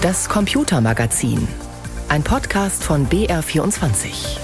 Das Computermagazin. Ein Podcast von BR24.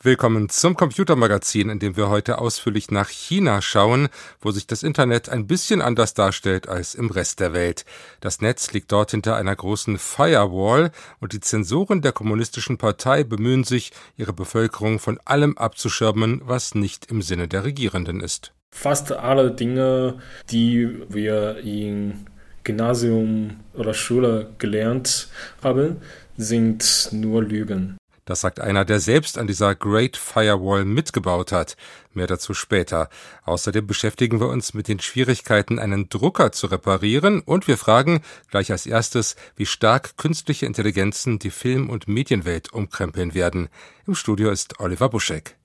Willkommen zum Computermagazin, in dem wir heute ausführlich nach China schauen, wo sich das Internet ein bisschen anders darstellt als im Rest der Welt. Das Netz liegt dort hinter einer großen Firewall und die Zensoren der kommunistischen Partei bemühen sich, ihre Bevölkerung von allem abzuschirmen, was nicht im Sinne der Regierenden ist. Fast alle Dinge, die wir im Gymnasium oder Schule gelernt haben, sind nur Lügen. Das sagt einer, der selbst an dieser Great Firewall mitgebaut hat. Mehr dazu später. Außerdem beschäftigen wir uns mit den Schwierigkeiten, einen Drucker zu reparieren und wir fragen gleich als erstes, wie stark künstliche Intelligenzen die Film- und Medienwelt umkrempeln werden. Im Studio ist Oliver Buschek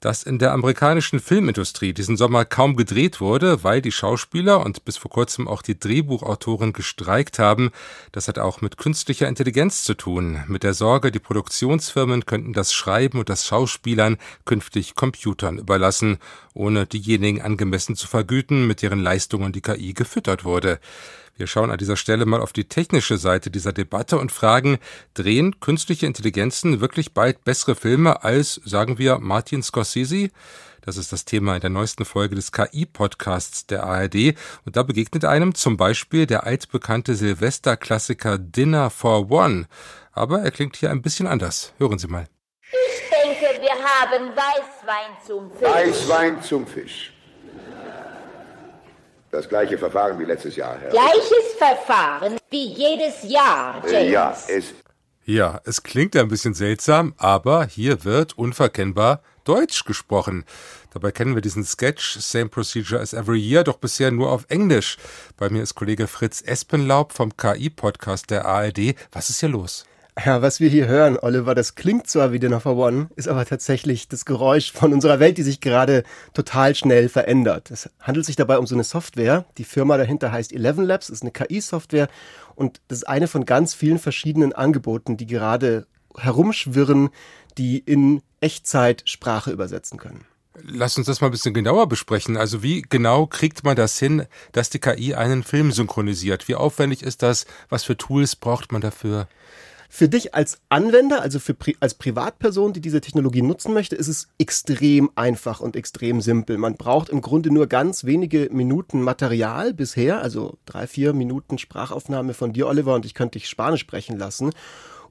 dass in der amerikanischen Filmindustrie diesen Sommer kaum gedreht wurde, weil die Schauspieler und bis vor kurzem auch die Drehbuchautoren gestreikt haben. Das hat auch mit künstlicher Intelligenz zu tun, mit der Sorge, die Produktionsfirmen könnten das Schreiben und das Schauspielern künftig Computern überlassen, ohne diejenigen angemessen zu vergüten, mit deren Leistungen die KI gefüttert wurde. Wir schauen an dieser Stelle mal auf die technische Seite dieser Debatte und fragen, drehen künstliche Intelligenzen wirklich bald bessere Filme als, sagen wir, Martin Scorsese? Das ist das Thema in der neuesten Folge des KI-Podcasts der ARD. Und da begegnet einem zum Beispiel der altbekannte Silvester-Klassiker Dinner for One. Aber er klingt hier ein bisschen anders. Hören Sie mal. Ich denke, wir haben Weißwein zum Fisch. Weißwein zum Fisch. Das gleiche Verfahren wie letztes Jahr, Herr. Gleiches Verfahren wie jedes Jahr, James. Äh, ja, es. Ja, es klingt ein bisschen seltsam, aber hier wird unverkennbar Deutsch gesprochen. Dabei kennen wir diesen Sketch Same Procedure as Every Year doch bisher nur auf Englisch. Bei mir ist Kollege Fritz Espenlaub vom KI-Podcast der ARD. Was ist hier los? Ja, was wir hier hören, Oliver, das klingt zwar wie Dinner for One, ist aber tatsächlich das Geräusch von unserer Welt, die sich gerade total schnell verändert. Es handelt sich dabei um so eine Software. Die Firma dahinter heißt Eleven Labs, ist eine KI-Software und das ist eine von ganz vielen verschiedenen Angeboten, die gerade herumschwirren, die in Echtzeit Sprache übersetzen können. Lass uns das mal ein bisschen genauer besprechen. Also wie genau kriegt man das hin, dass die KI einen Film synchronisiert? Wie aufwendig ist das? Was für Tools braucht man dafür? Für dich als Anwender, also für, als Privatperson, die diese Technologie nutzen möchte, ist es extrem einfach und extrem simpel. Man braucht im Grunde nur ganz wenige Minuten Material bisher, also drei, vier Minuten Sprachaufnahme von dir, Oliver, und ich könnte dich Spanisch sprechen lassen.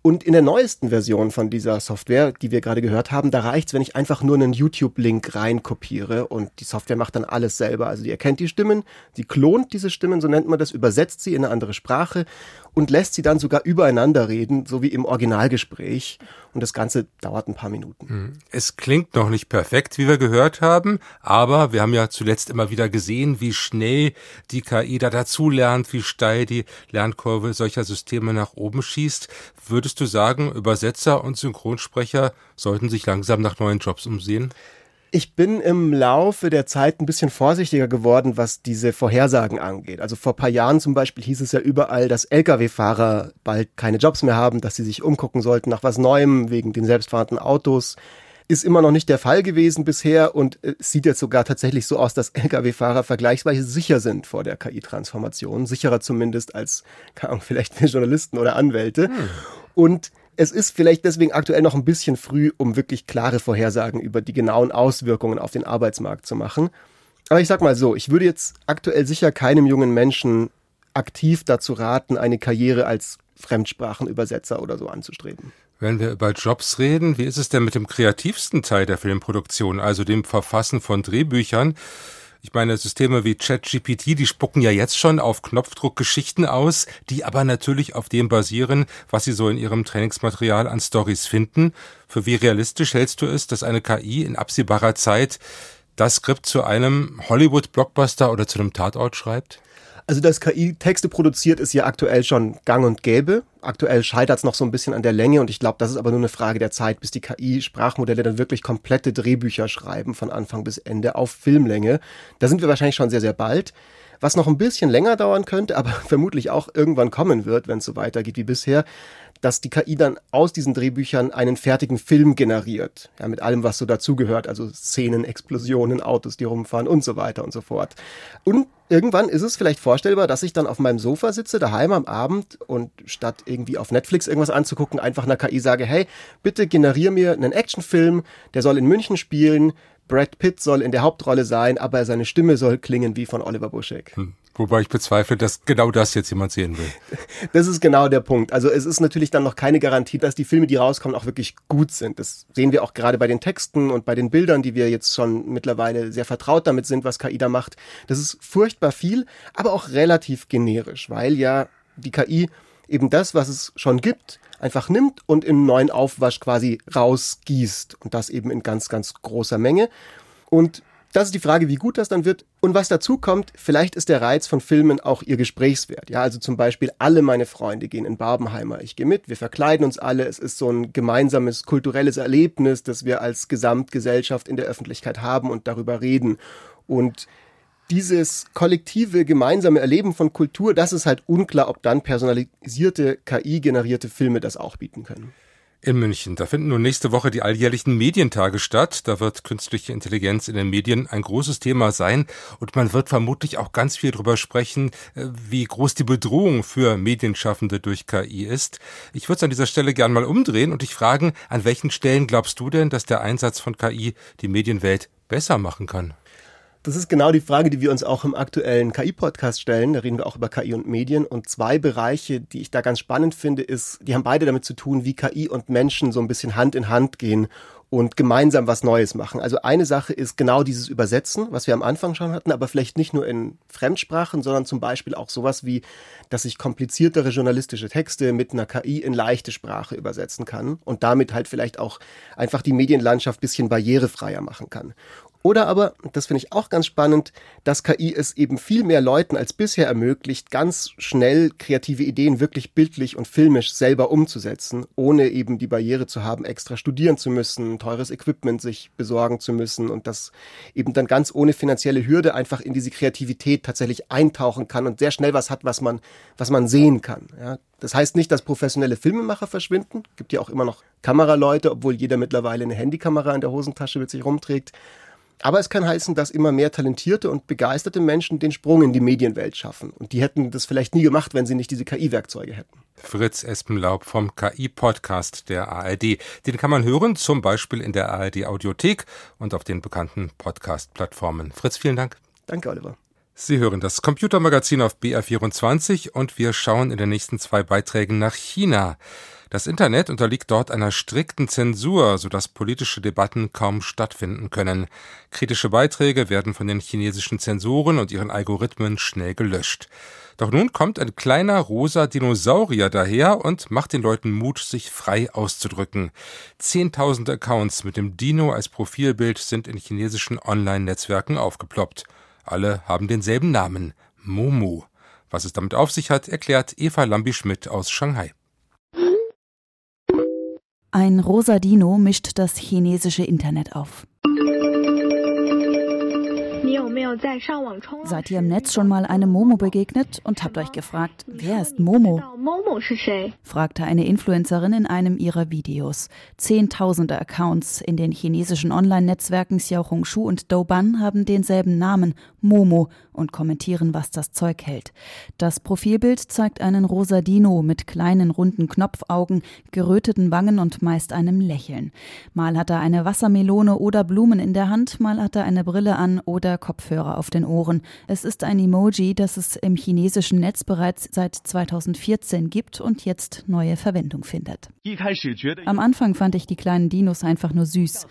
Und in der neuesten Version von dieser Software, die wir gerade gehört haben, da reicht es, wenn ich einfach nur einen YouTube-Link reinkopiere und die Software macht dann alles selber. Also die erkennt die Stimmen, sie klont diese Stimmen, so nennt man das, übersetzt sie in eine andere Sprache und lässt sie dann sogar übereinander reden, so wie im Originalgespräch. Und das Ganze dauert ein paar Minuten. Hm. Es klingt noch nicht perfekt, wie wir gehört haben, aber wir haben ja zuletzt immer wieder gesehen, wie schnell die KI da dazulernt, wie steil die Lernkurve solcher Systeme nach oben schießt. Würdest du sagen, Übersetzer und Synchronsprecher sollten sich langsam nach neuen Jobs umsehen? Ich bin im Laufe der Zeit ein bisschen vorsichtiger geworden, was diese Vorhersagen angeht. Also vor paar Jahren zum Beispiel hieß es ja überall, dass Lkw-Fahrer bald keine Jobs mehr haben, dass sie sich umgucken sollten nach was Neuem wegen den selbstfahrenden Autos. Ist immer noch nicht der Fall gewesen bisher und es sieht jetzt sogar tatsächlich so aus, dass Lkw-Fahrer vergleichsweise sicher sind vor der KI-Transformation. Sicherer zumindest als, keine Ahnung, vielleicht Journalisten oder Anwälte. Hm. Und es ist vielleicht deswegen aktuell noch ein bisschen früh, um wirklich klare Vorhersagen über die genauen Auswirkungen auf den Arbeitsmarkt zu machen. Aber ich sag mal so, ich würde jetzt aktuell sicher keinem jungen Menschen aktiv dazu raten, eine Karriere als Fremdsprachenübersetzer oder so anzustreben. Wenn wir über Jobs reden, wie ist es denn mit dem kreativsten Teil der Filmproduktion, also dem Verfassen von Drehbüchern? Ich meine, Systeme wie ChatGPT, die spucken ja jetzt schon auf Knopfdruck Geschichten aus, die aber natürlich auf dem basieren, was sie so in ihrem Trainingsmaterial an Stories finden. Für wie realistisch hältst du es, dass eine KI in absehbarer Zeit das Skript zu einem Hollywood-Blockbuster oder zu einem Tatort schreibt? Also, dass KI Texte produziert, ist ja aktuell schon gang und gäbe. Aktuell scheitert es noch so ein bisschen an der Länge und ich glaube, das ist aber nur eine Frage der Zeit, bis die KI-Sprachmodelle dann wirklich komplette Drehbücher schreiben, von Anfang bis Ende auf Filmlänge. Da sind wir wahrscheinlich schon sehr, sehr bald. Was noch ein bisschen länger dauern könnte, aber vermutlich auch irgendwann kommen wird, wenn es so weitergeht wie bisher, dass die KI dann aus diesen Drehbüchern einen fertigen Film generiert. Ja, mit allem, was so dazugehört, also Szenen, Explosionen, Autos, die rumfahren und so weiter und so fort. Und irgendwann ist es vielleicht vorstellbar, dass ich dann auf meinem Sofa sitze, daheim am Abend und statt irgendwie auf Netflix irgendwas anzugucken, einfach einer KI sage, hey, bitte generier mir einen Actionfilm, der soll in München spielen, Brad Pitt soll in der Hauptrolle sein, aber seine Stimme soll klingen wie von Oliver Buschek. Hm. Wobei ich bezweifle, dass genau das jetzt jemand sehen will. Das ist genau der Punkt. Also es ist natürlich dann noch keine Garantie, dass die Filme, die rauskommen, auch wirklich gut sind. Das sehen wir auch gerade bei den Texten und bei den Bildern, die wir jetzt schon mittlerweile sehr vertraut damit sind, was KI da macht. Das ist furchtbar viel, aber auch relativ generisch, weil ja die KI eben das, was es schon gibt, einfach nimmt und im neuen Aufwasch quasi rausgießt. Und das eben in ganz, ganz großer Menge. Und das ist die Frage, wie gut das dann wird. Und was dazu kommt, vielleicht ist der Reiz von Filmen auch ihr Gesprächswert. Ja, also zum Beispiel alle meine Freunde gehen in Barbenheimer. Ich gehe mit, wir verkleiden uns alle. Es ist so ein gemeinsames kulturelles Erlebnis, das wir als Gesamtgesellschaft in der Öffentlichkeit haben und darüber reden. Und dieses kollektive, gemeinsame Erleben von Kultur, das ist halt unklar, ob dann personalisierte, KI-generierte Filme das auch bieten können in München. Da finden nun nächste Woche die alljährlichen Medientage statt. Da wird künstliche Intelligenz in den Medien ein großes Thema sein und man wird vermutlich auch ganz viel darüber sprechen, äh, wie groß die Bedrohung für Medienschaffende durch KI ist. Ich würde es an dieser Stelle gern mal umdrehen und dich fragen, an welchen Stellen glaubst du denn, dass der Einsatz von KI die Medienwelt besser machen kann? Das ist genau die Frage, die wir uns auch im aktuellen KI-Podcast stellen. Da reden wir auch über KI und Medien. Und zwei Bereiche, die ich da ganz spannend finde, ist, die haben beide damit zu tun, wie KI und Menschen so ein bisschen Hand in Hand gehen und gemeinsam was Neues machen. Also eine Sache ist genau dieses Übersetzen, was wir am Anfang schon hatten, aber vielleicht nicht nur in Fremdsprachen, sondern zum Beispiel auch sowas wie, dass ich kompliziertere journalistische Texte mit einer KI in leichte Sprache übersetzen kann und damit halt vielleicht auch einfach die Medienlandschaft bisschen barrierefreier machen kann. Oder aber, das finde ich auch ganz spannend, dass KI es eben viel mehr Leuten als bisher ermöglicht, ganz schnell kreative Ideen wirklich bildlich und filmisch selber umzusetzen, ohne eben die Barriere zu haben, extra studieren zu müssen, teures Equipment sich besorgen zu müssen und das eben dann ganz ohne finanzielle Hürde einfach in diese Kreativität tatsächlich eintauchen kann und sehr schnell was hat, was man, was man sehen kann. Ja, das heißt nicht, dass professionelle Filmemacher verschwinden. Gibt ja auch immer noch Kameraleute, obwohl jeder mittlerweile eine Handykamera in der Hosentasche mit sich rumträgt. Aber es kann heißen, dass immer mehr talentierte und begeisterte Menschen den Sprung in die Medienwelt schaffen. Und die hätten das vielleicht nie gemacht, wenn sie nicht diese KI-Werkzeuge hätten. Fritz Espenlaub vom KI-Podcast der ARD. Den kann man hören, zum Beispiel in der ARD-Audiothek und auf den bekannten Podcast-Plattformen. Fritz, vielen Dank. Danke, Oliver. Sie hören das Computermagazin auf BR24 und wir schauen in den nächsten zwei Beiträgen nach China. Das Internet unterliegt dort einer strikten Zensur, sodass politische Debatten kaum stattfinden können. Kritische Beiträge werden von den chinesischen Zensoren und ihren Algorithmen schnell gelöscht. Doch nun kommt ein kleiner rosa Dinosaurier daher und macht den Leuten Mut, sich frei auszudrücken. Zehntausende Accounts mit dem Dino als Profilbild sind in chinesischen Online-Netzwerken aufgeploppt. Alle haben denselben Namen, Momo. Was es damit auf sich hat, erklärt Eva Lambi-Schmidt aus Shanghai. Ein rosa Dino mischt das chinesische Internet auf. Seid ihr im Netz schon mal einem Momo begegnet und habt euch gefragt, wer ist Momo? fragte eine Influencerin in einem ihrer Videos. Zehntausende Accounts in den chinesischen Online-Netzwerken Xiaohongshu und Douban haben denselben Namen, Momo, und kommentieren, was das Zeug hält. Das Profilbild zeigt einen rosa Dino mit kleinen runden Knopfaugen, geröteten Wangen und meist einem Lächeln. Mal hat er eine Wassermelone oder Blumen in der Hand, mal hat er eine Brille an oder Kopfhörer auf den Ohren. Es ist ein Emoji, das es im chinesischen Netz bereits seit 2014 gibt und jetzt neue Verwendung findet. Am Anfang fand ich die kleinen Dinos einfach nur süß.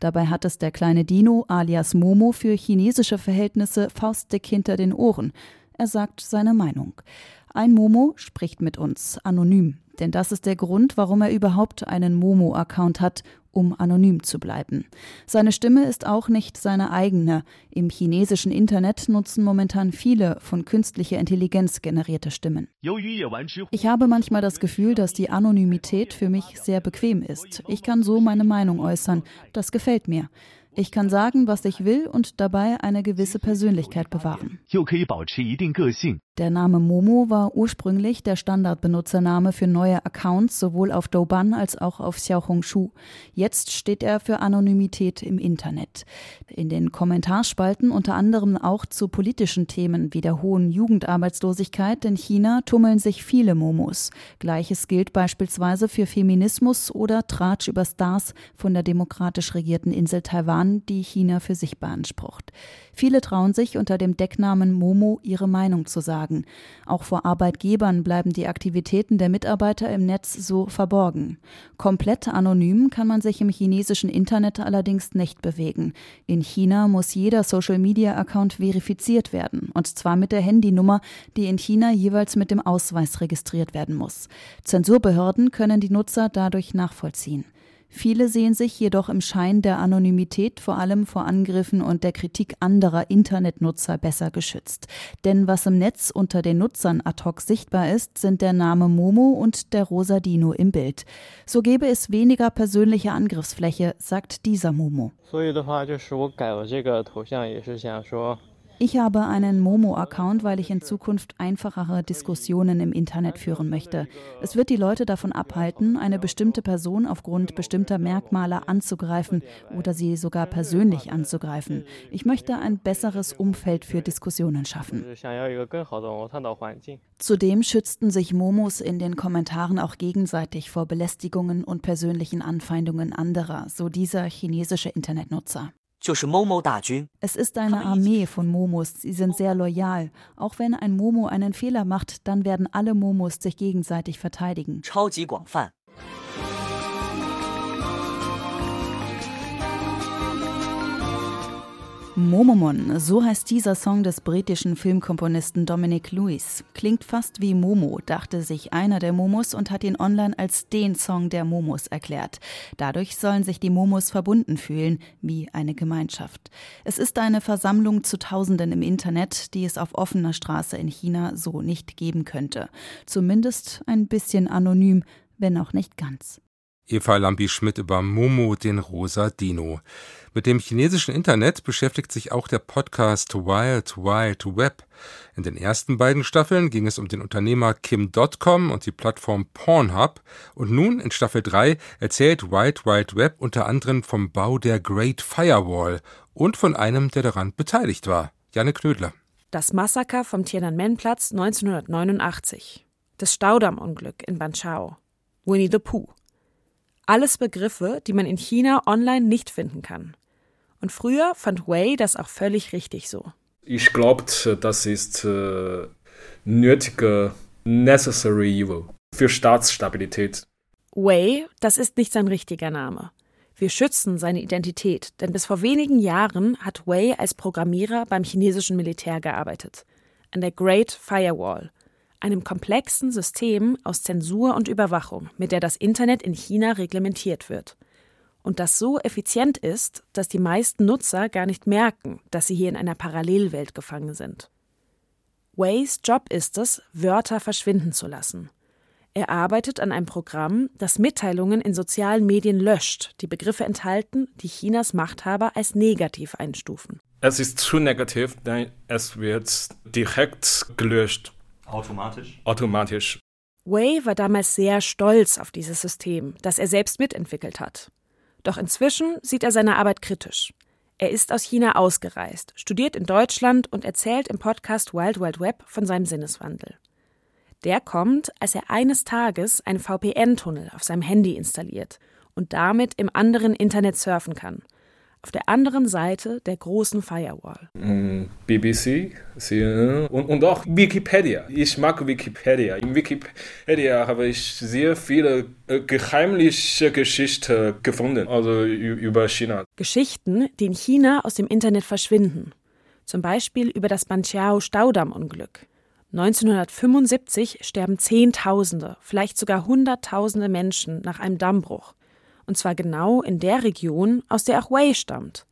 Dabei hat es der kleine Dino alias Momo für chinesische Verhältnisse Faust dick hinter den Ohren. Er sagt seine Meinung. Ein Momo spricht mit uns anonym, denn das ist der Grund, warum er überhaupt einen Momo-Account hat, um anonym zu bleiben. Seine Stimme ist auch nicht seine eigene. Im chinesischen Internet nutzen momentan viele von künstlicher Intelligenz generierte Stimmen. Ich habe manchmal das Gefühl, dass die Anonymität für mich sehr bequem ist. Ich kann so meine Meinung äußern. Das gefällt mir. Ich kann sagen, was ich will und dabei eine gewisse Persönlichkeit bewahren. Der Name Momo war ursprünglich der Standardbenutzername für neue Accounts sowohl auf Douban als auch auf Xiaohongshu. Jetzt steht er für Anonymität im Internet. In den Kommentarspalten unter anderem auch zu politischen Themen wie der hohen Jugendarbeitslosigkeit in China tummeln sich viele Momos. Gleiches gilt beispielsweise für Feminismus oder Tratsch über Stars von der demokratisch regierten Insel Taiwan, die China für sich beansprucht. Viele trauen sich unter dem Decknamen Momo ihre Meinung zu sagen. Auch vor Arbeitgebern bleiben die Aktivitäten der Mitarbeiter im Netz so verborgen. Komplett anonym kann man sich im chinesischen Internet allerdings nicht bewegen. In China muss jeder Social-Media-Account verifiziert werden, und zwar mit der Handynummer, die in China jeweils mit dem Ausweis registriert werden muss. Zensurbehörden können die Nutzer dadurch nachvollziehen. Viele sehen sich jedoch im Schein der Anonymität vor allem vor Angriffen und der Kritik anderer Internetnutzer besser geschützt. Denn was im Netz unter den Nutzern ad hoc sichtbar ist, sind der Name Momo und der rosa Dino im Bild. So gäbe es weniger persönliche Angriffsfläche, sagt dieser Momo. 所以的话，就是我改了这个头像，也是想说。 Ich habe einen Momo-Account, weil ich in Zukunft einfachere Diskussionen im Internet führen möchte. Es wird die Leute davon abhalten, eine bestimmte Person aufgrund bestimmter Merkmale anzugreifen oder sie sogar persönlich anzugreifen. Ich möchte ein besseres Umfeld für Diskussionen schaffen. Zudem schützten sich Momos in den Kommentaren auch gegenseitig vor Belästigungen und persönlichen Anfeindungen anderer, so dieser chinesische Internetnutzer. Es ist eine Armee von Momos. Sie sind sehr loyal. Auch wenn ein Momo einen Fehler macht, dann werden alle Momos sich gegenseitig verteidigen. Momomon, so heißt dieser Song des britischen Filmkomponisten Dominic Lewis. Klingt fast wie Momo, dachte sich einer der Momos und hat ihn online als den Song der Momos erklärt. Dadurch sollen sich die Momos verbunden fühlen, wie eine Gemeinschaft. Es ist eine Versammlung zu Tausenden im Internet, die es auf offener Straße in China so nicht geben könnte. Zumindest ein bisschen anonym, wenn auch nicht ganz. Eva Lambi-Schmidt über Momo, den rosa Dino. Mit dem chinesischen Internet beschäftigt sich auch der Podcast Wild Wild Web. In den ersten beiden Staffeln ging es um den Unternehmer Kim.com und die Plattform Pornhub. Und nun in Staffel 3 erzählt Wild Wild Web unter anderem vom Bau der Great Firewall und von einem, der daran beteiligt war. Janne Knödler. Das Massaker vom Tiananmen-Platz 1989. Das Staudammunglück in Banchao. Winnie the Pooh. Alles Begriffe, die man in China online nicht finden kann. Und früher fand Wei das auch völlig richtig so. Ich glaube, das ist äh, nötige, necessary evil für Staatsstabilität. Wei, das ist nicht sein richtiger Name. Wir schützen seine Identität, denn bis vor wenigen Jahren hat Wei als Programmierer beim chinesischen Militär gearbeitet. An der Great Firewall, einem komplexen System aus Zensur und Überwachung, mit der das Internet in China reglementiert wird. Und das so effizient ist, dass die meisten Nutzer gar nicht merken, dass sie hier in einer Parallelwelt gefangen sind. Ways Job ist es, Wörter verschwinden zu lassen. Er arbeitet an einem Programm, das Mitteilungen in sozialen Medien löscht, die Begriffe enthalten, die Chinas Machthaber als negativ einstufen. Es ist zu negativ, denn es wird direkt gelöscht. Automatisch? Automatisch. Wei war damals sehr stolz auf dieses System, das er selbst mitentwickelt hat. Doch inzwischen sieht er seine Arbeit kritisch. Er ist aus China ausgereist, studiert in Deutschland und erzählt im Podcast Wild Wild Web von seinem Sinneswandel. Der kommt, als er eines Tages einen VPN-Tunnel auf seinem Handy installiert und damit im anderen Internet surfen kann – auf der anderen Seite der großen Firewall. Mm, BBC, CNN und, und auch Wikipedia. Ich mag Wikipedia. In Wikipedia habe ich sehr viele äh, geheimliche Geschichten gefunden, also über China. Geschichten, die in China aus dem Internet verschwinden. Zum Beispiel über das Banqiao Staudammunglück. 1975 sterben Zehntausende, vielleicht sogar Hunderttausende Menschen nach einem Dammbruch und zwar genau in der Region, aus der auch Wei stammt.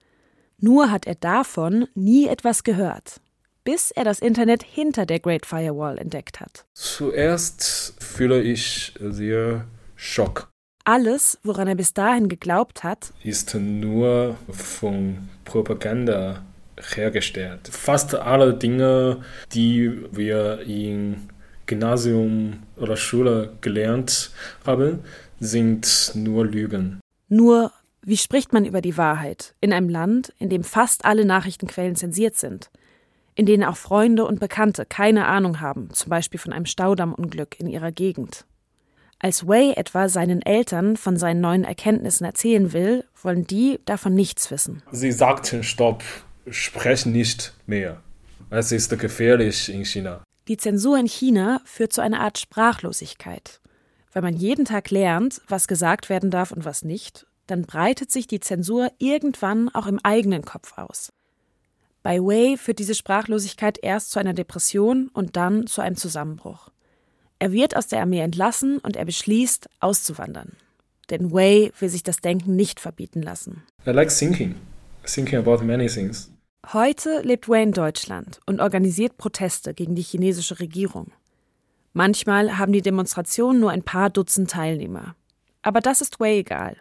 Nur hat er davon nie etwas gehört, bis er das Internet hinter der Great Firewall entdeckt hat. Zuerst fühle ich sehr Schock. Alles, woran er bis dahin geglaubt hat, ist nur von Propaganda hergestellt. Fast alle Dinge, die wir im Gymnasium oder Schule gelernt haben, sind nur Lügen. Nur, wie spricht man über die Wahrheit in einem Land, in dem fast alle Nachrichtenquellen zensiert sind? In denen auch Freunde und Bekannte keine Ahnung haben, zum Beispiel von einem Staudammunglück in ihrer Gegend. Als Wei etwa seinen Eltern von seinen neuen Erkenntnissen erzählen will, wollen die davon nichts wissen. Sie sagten Stopp, sprechen nicht mehr. Es ist gefährlich in China. Die Zensur in China führt zu einer Art Sprachlosigkeit. Wenn man jeden Tag lernt, was gesagt werden darf und was nicht, dann breitet sich die Zensur irgendwann auch im eigenen Kopf aus. Bei Wei führt diese Sprachlosigkeit erst zu einer Depression und dann zu einem Zusammenbruch. Er wird aus der Armee entlassen und er beschließt, auszuwandern. Denn Wei will sich das Denken nicht verbieten lassen. I like thinking, thinking about many things. Heute lebt Wei in Deutschland und organisiert Proteste gegen die chinesische Regierung. Manchmal haben die Demonstrationen nur ein paar Dutzend Teilnehmer. Aber das ist Wei egal.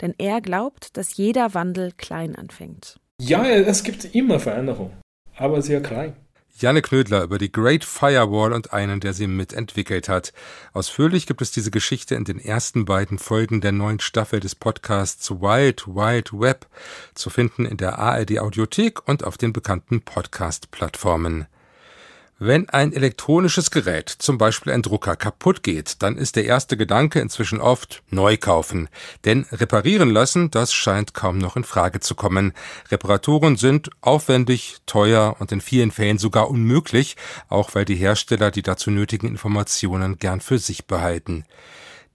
Denn er glaubt, dass jeder Wandel klein anfängt. Ja, es gibt immer Veränderungen, aber sehr klein. Janne Knödler über die Great Firewall und einen, der sie mitentwickelt hat. Ausführlich gibt es diese Geschichte in den ersten beiden Folgen der neuen Staffel des Podcasts Wild Wild Web, zu finden in der ARD Audiothek und auf den bekannten Podcast-Plattformen. Wenn ein elektronisches Gerät, zum Beispiel ein Drucker, kaputt geht, dann ist der erste Gedanke inzwischen oft neu kaufen. Denn reparieren lassen, das scheint kaum noch in Frage zu kommen. Reparaturen sind aufwendig, teuer und in vielen Fällen sogar unmöglich, auch weil die Hersteller die dazu nötigen Informationen gern für sich behalten.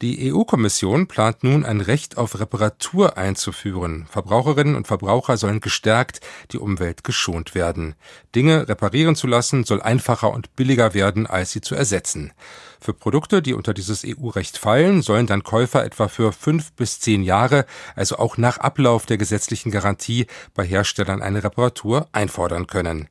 Die EU-Kommission plant nun ein Recht auf Reparatur einzuführen. Verbraucherinnen und Verbraucher sollen gestärkt, die Umwelt geschont werden. Dinge reparieren zu lassen soll einfacher und billiger werden, als sie zu ersetzen. Für Produkte, die unter dieses EU-Recht fallen, sollen dann Käufer etwa für fünf bis zehn Jahre, also auch nach Ablauf der gesetzlichen Garantie, bei Herstellern eine Reparatur einfordern können.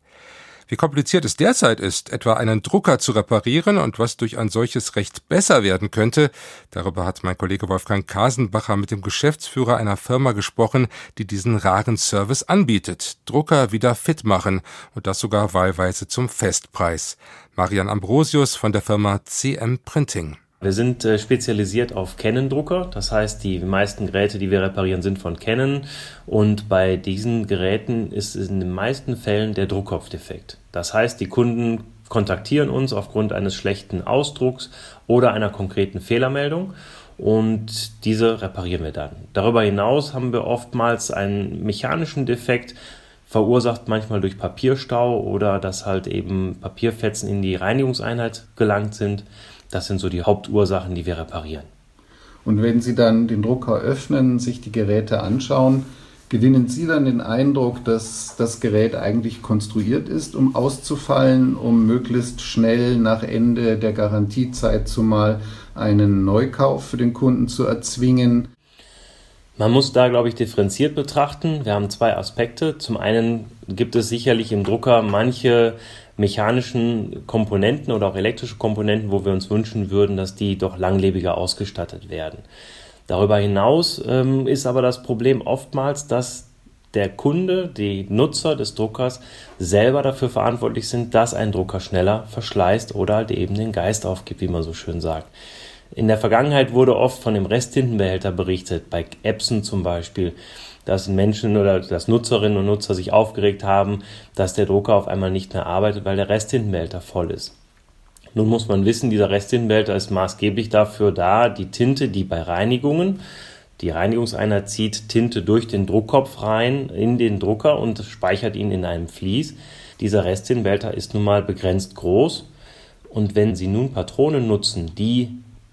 Wie kompliziert es derzeit ist, etwa einen Drucker zu reparieren und was durch ein solches Recht besser werden könnte, darüber hat mein Kollege Wolfgang Kasenbacher mit dem Geschäftsführer einer Firma gesprochen, die diesen raren Service anbietet. Drucker wieder fit machen und das sogar wahlweise zum Festpreis. Marian Ambrosius von der Firma CM Printing. Wir sind äh, spezialisiert auf Canon-Drucker, das heißt, die meisten Geräte, die wir reparieren, sind von Canon und bei diesen Geräten ist in den meisten Fällen der Druckkopf defekt. Das heißt, die Kunden kontaktieren uns aufgrund eines schlechten Ausdrucks oder einer konkreten Fehlermeldung und diese reparieren wir dann. Darüber hinaus haben wir oftmals einen mechanischen Defekt, verursacht manchmal durch Papierstau oder dass halt eben Papierfetzen in die Reinigungseinheit gelangt sind. Das sind so die Hauptursachen, die wir reparieren. Und wenn Sie dann den Drucker öffnen, sich die Geräte anschauen, gewinnen Sie dann den Eindruck, dass das Gerät eigentlich konstruiert ist, um auszufallen, um möglichst schnell nach Ende der Garantiezeit zumal einen Neukauf für den Kunden zu erzwingen? Man muss da, glaube ich, differenziert betrachten. Wir haben zwei Aspekte. Zum einen gibt es sicherlich im Drucker manche mechanischen Komponenten oder auch elektrische Komponenten, wo wir uns wünschen würden, dass die doch langlebiger ausgestattet werden. Darüber hinaus ähm, ist aber das Problem oftmals, dass der Kunde, die Nutzer des Druckers selber dafür verantwortlich sind, dass ein Drucker schneller verschleißt oder halt eben den Geist aufgibt, wie man so schön sagt. In der Vergangenheit wurde oft von dem Resttintenbehälter berichtet, bei Epson zum Beispiel dass Menschen oder dass Nutzerinnen und Nutzer sich aufgeregt haben, dass der Drucker auf einmal nicht mehr arbeitet, weil der Resttintenbehälter voll ist. Nun muss man wissen, dieser Resttintenbehälter ist maßgeblich dafür da, die Tinte, die bei Reinigungen, die Reinigungseinheit zieht Tinte durch den Druckkopf rein in den Drucker und speichert ihn in einem Vlies. Dieser Resttintenbehälter ist nun mal begrenzt groß und wenn Sie nun Patronen nutzen, die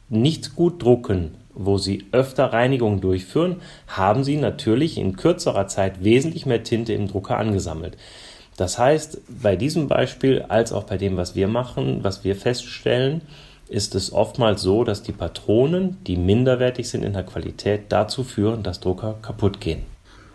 nicht gut drucken, wo Sie öfter Reinigungen durchführen, haben Sie natürlich in kürzerer Zeit wesentlich mehr Tinte im Drucker angesammelt. Das heißt, bei diesem Beispiel als auch bei dem, was wir machen, was wir feststellen, ist es oftmals so, dass die Patronen, die minderwertig sind in der Qualität, dazu führen, dass Drucker kaputt gehen.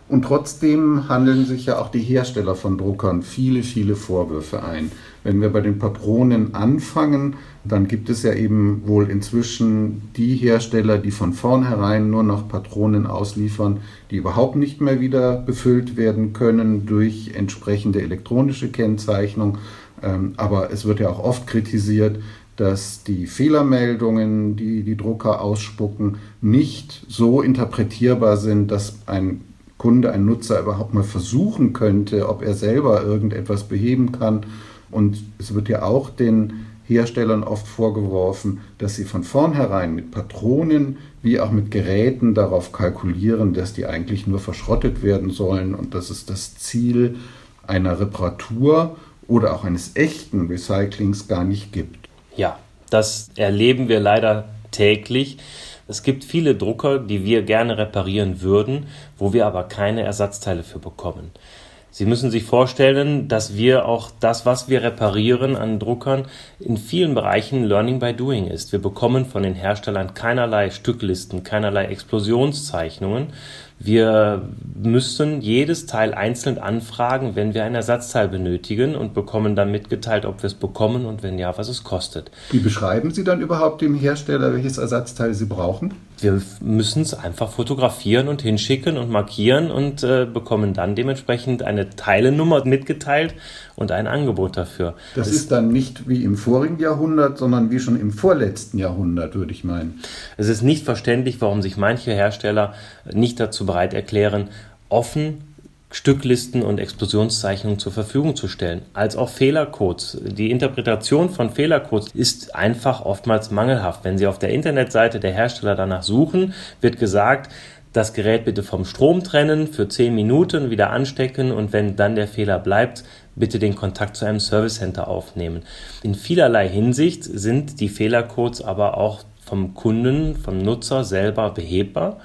Und trotzdem handeln sich ja auch die Hersteller von Druckern viele, viele Vorwürfe ein. Wenn wir bei den Patronen anfangen, dann gibt es ja eben wohl inzwischen die Hersteller, die von vornherein nur noch Patronen ausliefern, die überhaupt nicht mehr wieder befüllt werden können durch entsprechende elektronische Kennzeichnung. Ähm, aber es wird ja auch oft kritisiert, dass die Fehlermeldungen, die die Drucker ausspucken, nicht so interpretierbar sind, dass ein Kunde, ein Nutzer überhaupt mal versuchen könnte, ob er selber irgendetwas beheben kann. Und es wird ja auch den Herstellern oft vorgeworfen, dass sie von vornherein mit Patronen wie auch mit Geräten darauf kalkulieren, dass die eigentlich nur verschrottet werden sollen und dass es das Ziel einer Reparatur oder auch eines echten Recyclings gar nicht gibt. Ja, das erleben wir leider täglich. Es gibt viele Drucker, die wir gerne reparieren würden, wo wir aber keine Ersatzteile für bekommen. Sie müssen sich vorstellen, dass wir auch das, was wir reparieren an Druckern, in vielen Bereichen Learning by Doing ist. Wir bekommen von den Herstellern keinerlei Stücklisten, keinerlei Explosionszeichnungen, wir müssen jedes Teil einzeln anfragen, wenn wir ein Ersatzteil benötigen und bekommen dann mitgeteilt, ob wir es bekommen und wenn ja, was es kostet. Wie beschreiben Sie dann überhaupt dem Hersteller, welches Ersatzteil Sie brauchen? Wir müssen es einfach fotografieren und hinschicken und markieren und äh, bekommen dann dementsprechend eine Teilenummer mitgeteilt und ein Angebot dafür. Das, das ist dann nicht wie im vorigen Jahrhundert, sondern wie schon im vorletzten Jahrhundert, würde ich meinen. Es ist nicht verständlich, warum sich manche Hersteller nicht dazu bereit erklären, offen Stücklisten und Explosionszeichnungen zur Verfügung zu stellen, als auch Fehlercodes. Die Interpretation von Fehlercodes ist einfach oftmals mangelhaft. Wenn Sie auf der Internetseite der Hersteller danach suchen, wird gesagt, das Gerät bitte vom Strom trennen, für 10 Minuten wieder anstecken und wenn dann der Fehler bleibt, bitte den Kontakt zu einem Service Center aufnehmen. In vielerlei Hinsicht sind die Fehlercodes aber auch vom Kunden, vom Nutzer selber behebbar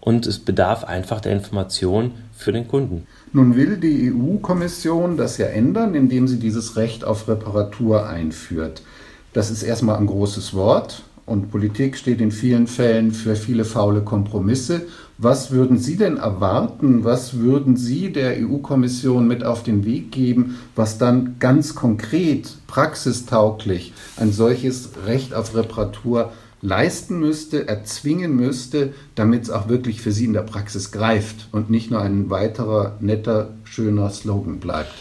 und es bedarf einfach der Information für den Kunden. Nun will die EU-Kommission das ja ändern, indem sie dieses Recht auf Reparatur einführt. Das ist erstmal ein großes Wort und Politik steht in vielen Fällen für viele faule Kompromisse. Was würden Sie denn erwarten? Was würden Sie der EU-Kommission mit auf den Weg geben, was dann ganz konkret, praxistauglich ein solches Recht auf Reparatur leisten müsste, erzwingen müsste, damit es auch wirklich für Sie in der Praxis greift und nicht nur ein weiterer netter, schöner Slogan bleibt?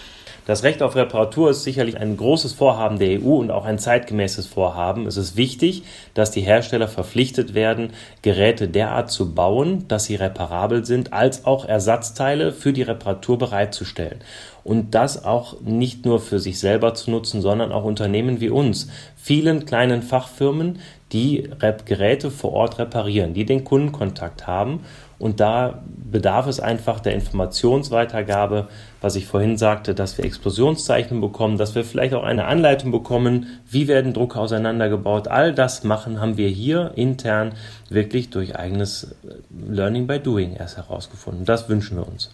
Das Recht auf Reparatur ist sicherlich ein großes Vorhaben der EU und auch ein zeitgemäßes Vorhaben. Es ist wichtig, dass die Hersteller verpflichtet werden, Geräte derart zu bauen, dass sie reparabel sind, als auch Ersatzteile für die Reparatur bereitzustellen. Und das auch nicht nur für sich selber zu nutzen, sondern auch Unternehmen wie uns, vielen kleinen Fachfirmen, die Geräte vor Ort reparieren, die den Kundenkontakt haben und da bedarf es einfach der Informationsweitergabe, was ich vorhin sagte, dass wir Explosionszeichen bekommen, dass wir vielleicht auch eine Anleitung bekommen, wie werden Drucker auseinandergebaut. All das machen haben wir hier intern wirklich durch eigenes Learning by Doing erst herausgefunden. Das wünschen wir uns.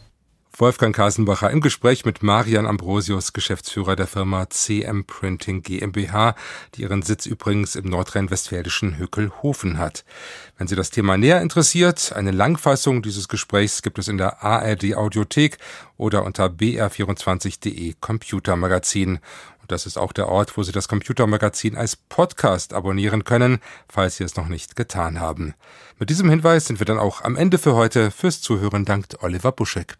Wolfgang Kasenbacher im Gespräch mit Marian Ambrosius, Geschäftsführer der Firma CM Printing GmbH, die ihren Sitz übrigens im nordrhein-westfälischen Hückelhofen hat. Wenn Sie das Thema näher interessiert, eine Langfassung dieses Gesprächs gibt es in der ARD Audiothek oder unter br24.de Computermagazin. Und das ist auch der Ort, wo Sie das Computermagazin als Podcast abonnieren können, falls Sie es noch nicht getan haben. Mit diesem Hinweis sind wir dann auch am Ende für heute. Fürs Zuhören dankt Oliver Buschek.